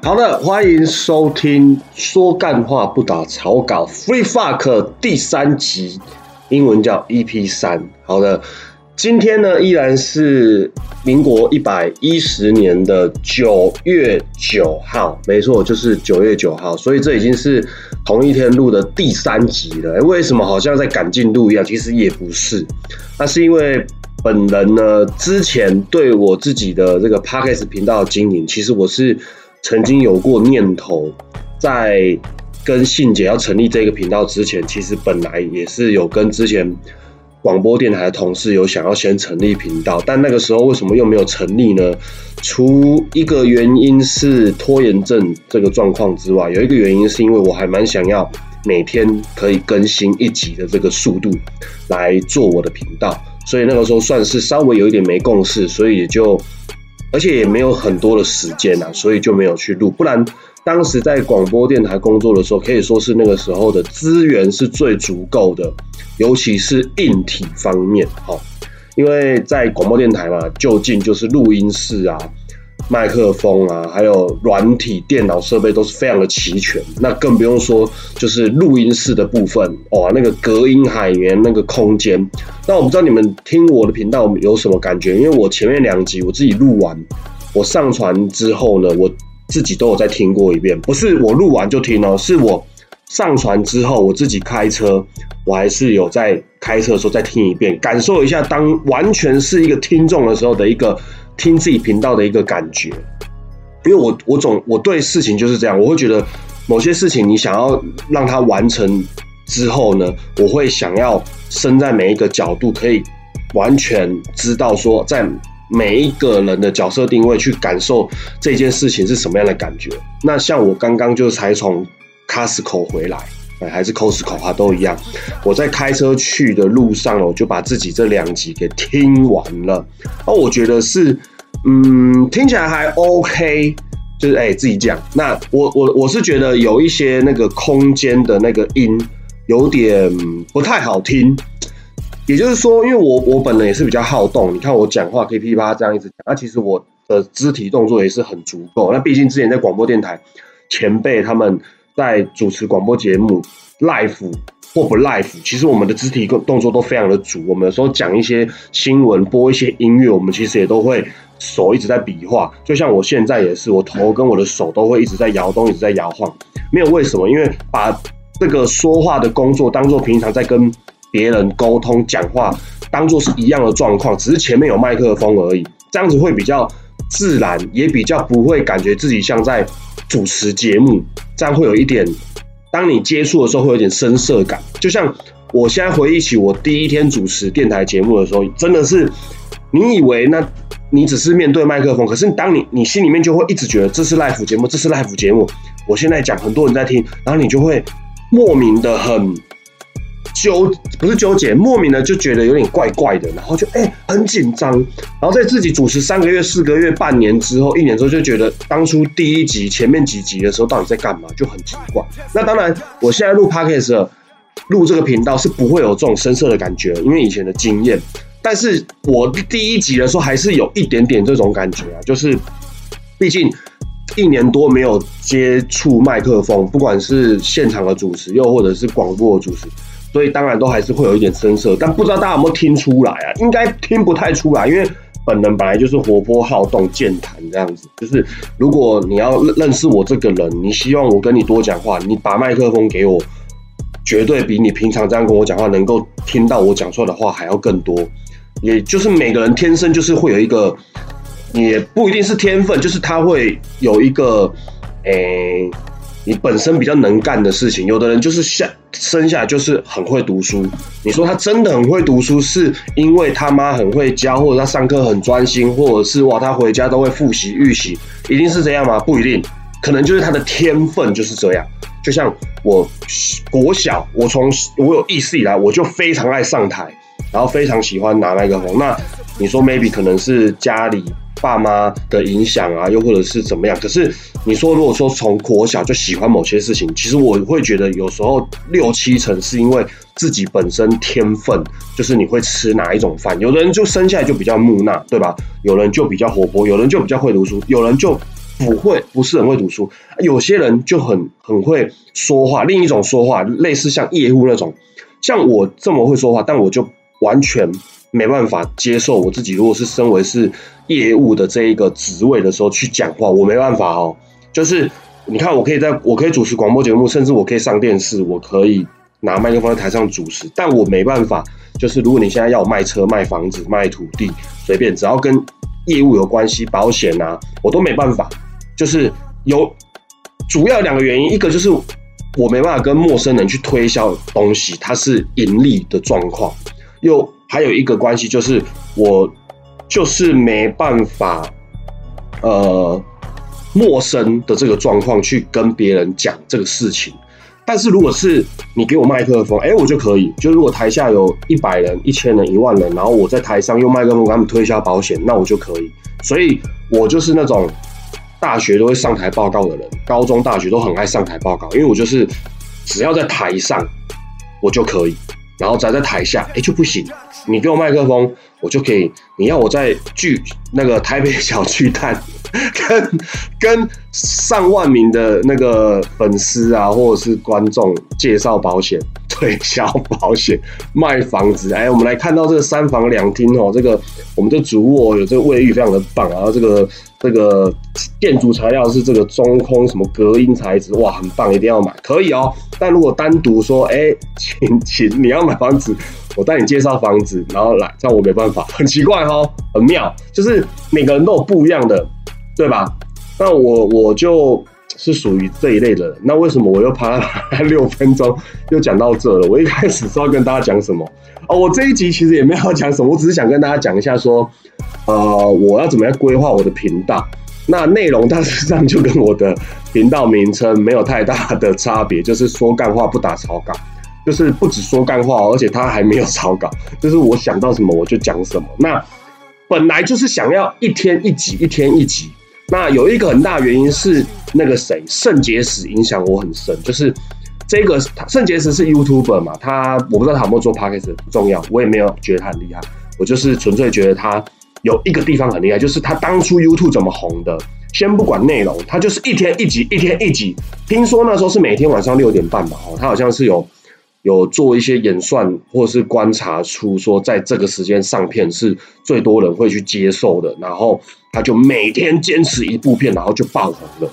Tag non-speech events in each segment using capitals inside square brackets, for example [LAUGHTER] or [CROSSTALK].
好的，欢迎收听说干话不打草稿 Free Fuck 第三集，英文叫 EP 三。好的，今天呢依然是民国一百一十年的九月九号，没错，就是九月九号，所以这已经是同一天录的第三集了。为什么好像在赶进度一样？其实也不是，那是因为本人呢之前对我自己的这个 Podcast 频道经营，其实我是。曾经有过念头，在跟信姐要成立这个频道之前，其实本来也是有跟之前广播电台的同事有想要先成立频道，但那个时候为什么又没有成立呢？除一个原因是拖延症这个状况之外，有一个原因是因为我还蛮想要每天可以更新一集的这个速度来做我的频道，所以那个时候算是稍微有一点没共识，所以也就。而且也没有很多的时间啊，所以就没有去录。不然当时在广播电台工作的时候，可以说是那个时候的资源是最足够的，尤其是硬体方面，哈，因为在广播电台嘛，就近就是录音室啊。麦克风啊，还有软体电脑设备都是非常的齐全，那更不用说就是录音室的部分哇，那个隔音海绵那个空间。那我不知道你们听我的频道有什么感觉，因为我前面两集我自己录完，我上传之后呢，我自己都有再听过一遍，不是我录完就听哦，是我上传之后我自己开车，我还是有在开车的时候再听一遍，感受一下当完全是一个听众的时候的一个。听自己频道的一个感觉，因为我我总我对事情就是这样，我会觉得某些事情你想要让它完成之后呢，我会想要身在每一个角度，可以完全知道说，在每一个人的角色定位去感受这件事情是什么样的感觉。那像我刚刚就才从 Costco 回来，哎还是 Costco，都一样。我在开车去的路上，我就把自己这两集给听完了，哦，我觉得是。嗯，听起来还 OK，就是哎，自己讲。那我我我是觉得有一些那个空间的那个音有点不太好听。也就是说，因为我我本人也是比较好动，你看我讲话可以噼啪这样一直讲，那其实我的肢体动作也是很足够。那毕竟之前在广播电台前辈他们在主持广播节目 live 或不 live，其实我们的肢体动动作都非常的足。我们有时候讲一些新闻，播一些音乐，我们其实也都会。手一直在比划，就像我现在也是，我头跟我的手都会一直在摇动，一直在摇晃。没有为什么，因为把这个说话的工作当做平常在跟别人沟通讲话，当做是一样的状况，只是前面有麦克风而已。这样子会比较自然，也比较不会感觉自己像在主持节目。这样会有一点，当你接触的时候会有点生涩感。就像我现在回忆起我第一天主持电台节目的时候，真的是你以为那。你只是面对麦克风，可是当你你心里面就会一直觉得这是 live 节目，这是 live 节目。我现在讲，很多人在听，然后你就会莫名的很纠，不是纠结，莫名的就觉得有点怪怪的，然后就哎很紧张。然后在自己主持三个月、四个月、半年之后、一年之后，就觉得当初第一集前面几集的时候到底在干嘛，就很奇怪。那当然，我现在录 podcast 录这个频道是不会有这种深色的感觉，因为以前的经验。但是我第一集的时候还是有一点点这种感觉啊，就是毕竟一年多没有接触麦克风，不管是现场的主持，又或者是广播的主持，所以当然都还是会有一点声涩。但不知道大家有没有听出来啊？应该听不太出来，因为本人本来就是活泼好动、健谈这样子。就是如果你要认识我这个人，你希望我跟你多讲话，你把麦克风给我，绝对比你平常这样跟我讲话，能够听到我讲出来的话还要更多。也就是每个人天生就是会有一个，也不一定是天分，就是他会有一个，诶，你本身比较能干的事情。有的人就是下生下来就是很会读书，你说他真的很会读书，是因为他妈很会教，或者他上课很专心，或者是哇他回家都会复习预习，一定是这样吗？不一定，可能就是他的天分就是这样。就像我国小，我从我有意识以来，我就非常爱上台。然后非常喜欢拿麦克风，那你说 maybe 可能是家里爸妈的影响啊，又或者是怎么样？可是你说如果说从国小就喜欢某些事情，其实我会觉得有时候六七成是因为自己本身天分，就是你会吃哪一种饭。有的人就生下来就比较木讷，对吧？有人就比较活泼，有人就比较会读书，有人就不会，不是很会读书。有些人就很很会说话，另一种说话类似像业务那种，像我这么会说话，但我就完全没办法接受我自己。如果是身为是业务的这一个职位的时候去讲话，我没办法哦。就是你看，我可以在我可以主持广播节目，甚至我可以上电视，我可以拿麦克风在台上主持，但我没办法。就是如果你现在要卖车、卖房子、卖土地，随便只要跟业务有关系，保险啊，我都没办法。就是有主要两个原因，一个就是我没办法跟陌生人去推销东西，它是盈利的状况；又还有一个关系就是我就是没办法，呃。陌生的这个状况去跟别人讲这个事情，但是如果是你给我麦克风，哎，我就可以。就如果台下有一百人、一千人、一万人，然后我在台上用麦克风给他们推销保险，那我就可以。所以我就是那种大学都会上台报告的人，高中、大学都很爱上台报告，因为我就是只要在台上我就可以，然后站在台下，哎就不行。你给我麦克风，我就可以。你要我在剧那个台北小巨蛋。[LAUGHS] 跟跟上万名的那个粉丝啊，或者是观众介绍保险、推销保险、卖房子。哎，我们来看到这个三房两厅哦，这个我们的主卧有这个卫浴，非常的棒。然后这个这个建筑材料是这个中空什么隔音材质，哇，很棒，一定要买，可以哦。但如果单独说，哎，请请你要买房子。我带你介绍房子，然后来，这样我没办法，很奇怪哈，很妙，就是每个人都有不一样的，对吧？那我我就是属于这一类的。那为什么我又爬六分钟又讲到这了？我一开始是要跟大家讲什么？[LAUGHS] 哦，我这一集其实也没有讲什么，我只是想跟大家讲一下说，呃，我要怎么样规划我的频道。那内容大致上就跟我的频道名称没有太大的差别，就是说干话不打草稿。就是不止说干话，而且他还没有草稿，就是我想到什么我就讲什么。那 [LAUGHS] 本来就是想要一天一集，一天一集。那有一个很大原因是那个谁，肾结石影响我很深。就是这个肾结石是 YouTuber 嘛，他我不知道他有没有做 Podcast 不重要，我也没有觉得他很厉害，我就是纯粹觉得他有一个地方很厉害，就是他当初 YouTube 怎么红的。先不管内容，他就是一天一集，一天一集。听说那时候是每天晚上六点半吧，哦，他好像是有。有做一些演算，或是观察出说，在这个时间上片是最多人会去接受的，然后他就每天坚持一部片，然后就爆红了。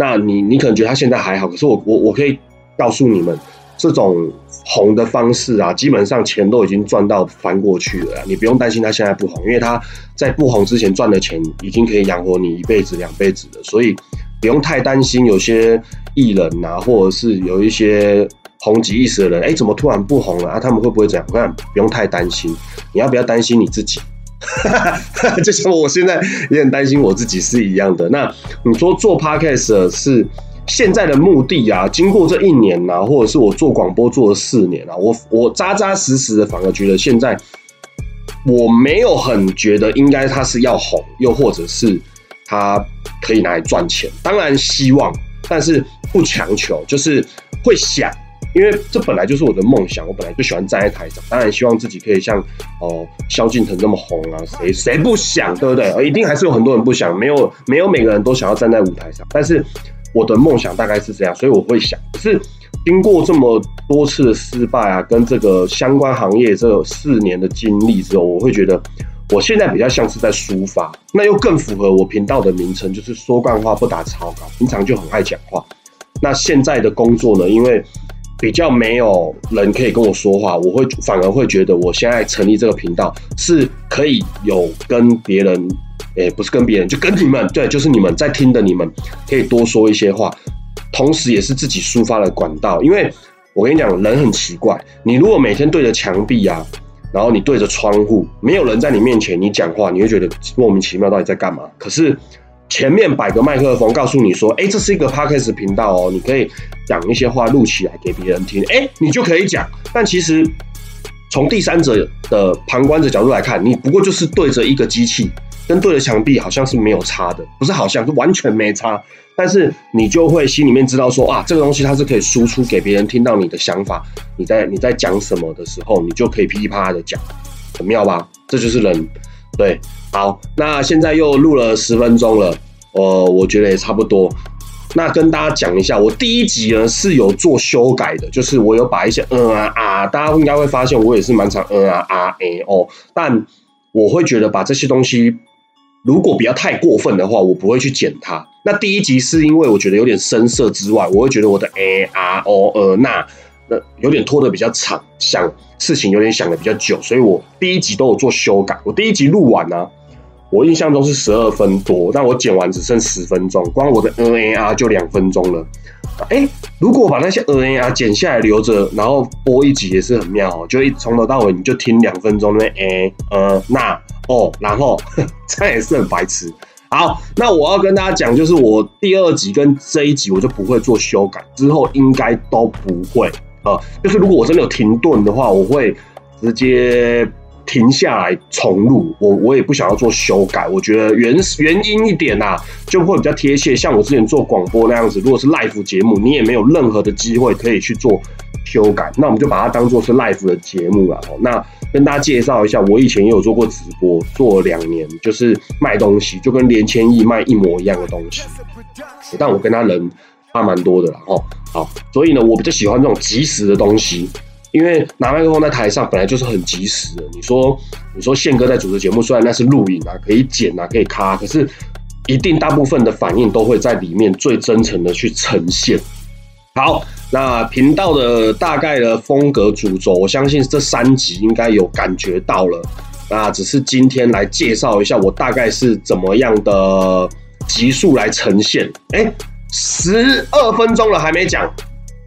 那你你可能觉得他现在还好，可是我我我可以告诉你们，这种红的方式啊，基本上钱都已经赚到翻过去了，你不用担心他现在不红，因为他在不红之前赚的钱已经可以养活你一辈子两辈子了，所以不用太担心有些艺人啊，或者是有一些。红极一时的人，哎，怎么突然不红了啊？他们会不会这样？我看不用太担心，你要不要担心你自己？[LAUGHS] 哈哈就像我现在也很担心我自己是一样的。那你说做 podcast 是现在的目的啊？经过这一年呐，或者是我做广播做了四年啊，我我扎扎实实的，反而觉得现在我没有很觉得应该他是要红，又或者是他可以拿来赚钱。当然希望，但是不强求，就是会想。因为这本来就是我的梦想，我本来就喜欢站在台上，当然希望自己可以像哦萧敬腾那么红啊，谁谁不想，对不对？一定还是有很多人不想，没有没有每个人都想要站在舞台上，但是我的梦想大概是这样，所以我会想，可是经过这么多次的失败啊，跟这个相关行业这四年的经历之后，我会觉得我现在比较像是在抒发，那又更符合我频道的名称，就是说干话不打草稿，平常就很爱讲话。那现在的工作呢，因为比较没有人可以跟我说话，我会反而会觉得我现在成立这个频道是可以有跟别人，诶，不是跟别人，就跟你们，对，就是你们在听的，你们可以多说一些话，同时也是自己抒发的管道。因为我跟你讲，人很奇怪，你如果每天对着墙壁啊，然后你对着窗户，没有人在你面前，你讲话，你会觉得莫名其妙，到底在干嘛？可是。前面摆个麦克风，告诉你说：“哎，这是一个 podcast 频道哦，你可以讲一些话录起来给别人听。”哎，你就可以讲。但其实从第三者的旁观者角度来看，你不过就是对着一个机器，跟对着墙壁好像是没有差的，不是好像是完全没差。但是你就会心里面知道说：“啊，这个东西它是可以输出给别人听到你的想法，你在你在讲什么的时候，你就可以噼里啪啦的讲，很妙吧？这就是人。”对，好，那现在又录了十分钟了。呃，我觉得也差不多。那跟大家讲一下，我第一集呢是有做修改的，就是我有把一些嗯啊啊，大家应该会发现我也是蛮常嗯啊啊哎哦，但我会觉得把这些东西如果不要太过分的话，我不会去剪它。那第一集是因为我觉得有点生涩之外，我会觉得我的哎啊哦呃那那有点拖得比较长，想事情有点想的比较久，所以我第一集都有做修改。我第一集录完呢。我印象中是十二分多，但我剪完只剩十分钟，光我的 N A R 就两分钟了。哎，如果把那些 N A R 剪下来留着，然后播一集也是很妙哦，就一从头到尾你就听两分钟那哎呃那哦，然后这也是很白痴。好，那我要跟大家讲，就是我第二集跟这一集我就不会做修改，之后应该都不会啊。就是如果我真的有停顿的话，我会直接。停下来重录，我我也不想要做修改，我觉得原原因一点呐，就会比较贴切。像我之前做广播那样子，如果是 live 节目，你也没有任何的机会可以去做修改，那我们就把它当做是 live 的节目了。那跟大家介绍一下，我以前也有做过直播，做两年，就是卖东西，就跟连千亿卖一模一样的东西，但我跟他人差蛮多的了哈。好，所以呢，我比较喜欢这种即时的东西。因为拿麦克风在台上本来就是很及时的。你说，你说宪哥在主持节目，虽然那是录影啊，可以剪啊，可以卡，可是一定大部分的反应都会在里面最真诚的去呈现。好，那频道的大概的风格主轴，我相信这三集应该有感觉到了。那只是今天来介绍一下，我大概是怎么样的集数来呈现。哎，十二分钟了还没讲，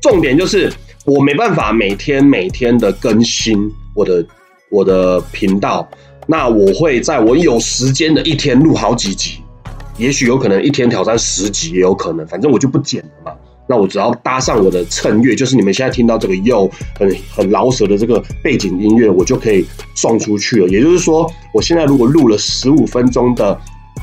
重点就是。我没办法每天每天的更新我的我的频道，那我会在我有时间的一天录好几集，也许有可能一天挑战十集也有可能，反正我就不剪了嘛。那我只要搭上我的衬乐，就是你们现在听到这个又很很老舍的这个背景音乐，我就可以送出去了。也就是说，我现在如果录了十五分钟的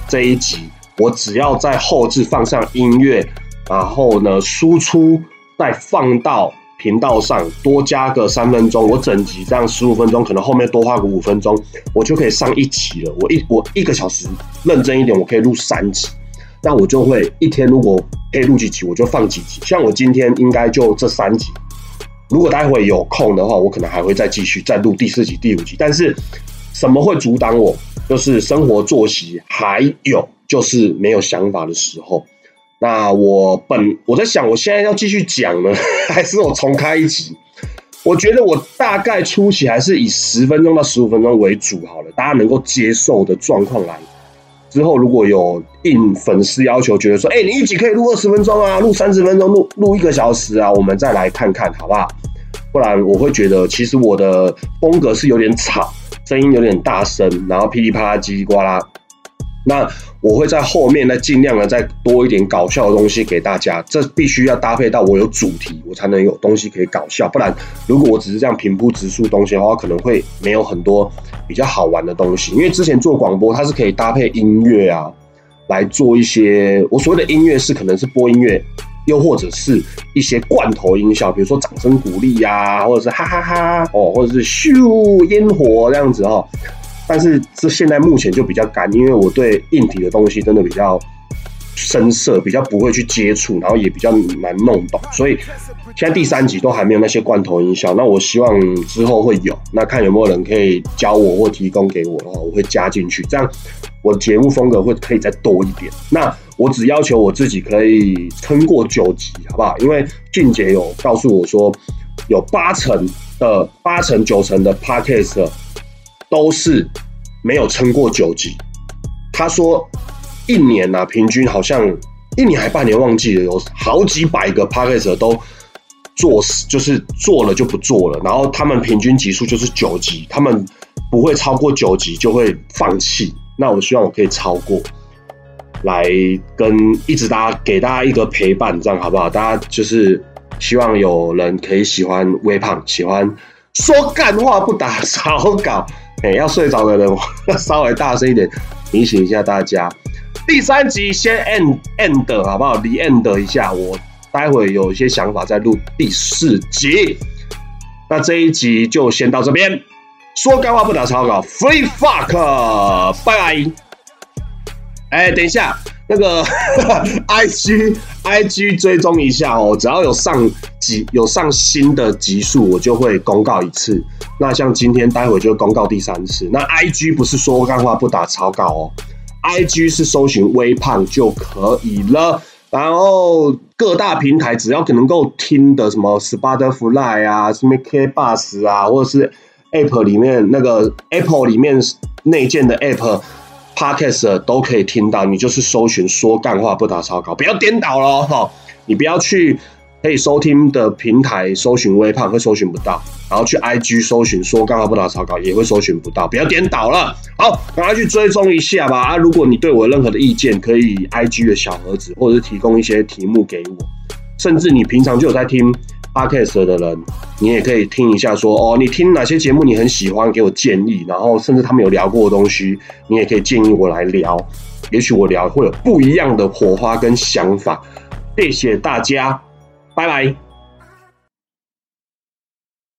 这一集，我只要在后置放上音乐，然后呢输出再放到。频道上多加个三分钟，我整集这样十五分钟，可能后面多花个五分钟，我就可以上一集了。我一我一个小时认真一点，我可以录三集，那我就会一天如果可以录几集，我就放几集。像我今天应该就这三集，如果待会有空的话，我可能还会再继续再录第四集、第五集。但是什么会阻挡我？就是生活作息，还有就是没有想法的时候。那我本我在想，我现在要继续讲呢，还是我重开一集？我觉得我大概初期还是以十分钟到十五分钟为主好了，大家能够接受的状况来。之后如果有应粉丝要求，觉得说，哎，你一集可以录二十分钟啊，录三十分钟，录录一个小时啊，我们再来看看好不好？不然我会觉得，其实我的风格是有点吵，声音有点大声，然后噼里啪啦、叽里呱啦。那我会在后面呢，尽量的再多一点搞笑的东西给大家。这必须要搭配到我有主题，我才能有东西可以搞笑。不然，如果我只是这样平铺直述东西的话，可能会没有很多比较好玩的东西。因为之前做广播，它是可以搭配音乐啊，来做一些我所谓的音乐是可能是播音乐，又或者是一些罐头音效，比如说掌声鼓励呀，或者是哈哈哈哦，或者是咻烟火这样子哦。但是这现在目前就比较干，因为我对硬体的东西真的比较深涩，比较不会去接触，然后也比较难弄懂，所以现在第三集都还没有那些罐头音效。那我希望之后会有，那看有没有人可以教我或提供给我的话，我会加进去，这样我的节目风格会可以再多一点。那我只要求我自己可以撑过九级，好不好？因为俊杰有告诉我说，有八成的八成九成的 podcast。都是没有撑过九级。他说，一年呐，平均好像一年还半年，忘记了，有好几百个 p a c k a g e 都做，就是做了就不做了。然后他们平均级数就是九级，他们不会超过九级就会放弃。那我希望我可以超过，来跟一直大家给大家一个陪伴，这样好不好？大家就是希望有人可以喜欢微胖，喜欢说干话不打草稿。哎，要睡着的人，稍微大声一点提醒一下大家。第三集先 end end 好不好？离 end 一下，我待会有一些想法再录第四集。那这一集就先到这边，说干话不打草稿，free fuck，拜拜。哎，等一下，那个 [LAUGHS] I G I G 追踪一下哦，只要有上集有上新的集数，我就会公告一次。那像今天待会就公告第三次。那 I G 不是说干话不打草稿哦，I G 是搜寻微胖就可以了。然后各大平台只要能够听的，什么 Spotify 啊，什么 K Bus 啊，或者是 App 里面那个 Apple 里面内建的 App。Podcast 都可以听到，你就是搜寻说干话不打草稿，不要颠倒了哈。你不要去可以收听的平台搜寻微胖会搜寻不到，然后去 IG 搜寻说干话不打草稿也会搜寻不到，不要颠倒了。好，赶快去追踪一下吧啊！如果你对我有任何的意见，可以 IG 的小盒子，或者是提供一些题目给我，甚至你平常就有在听。Podcast 的人，你也可以听一下，说哦，你听哪些节目你很喜欢，给我建议，然后甚至他们有聊过的东西，你也可以建议我来聊，也许我聊会有不一样的火花跟想法。谢谢大家，拜拜。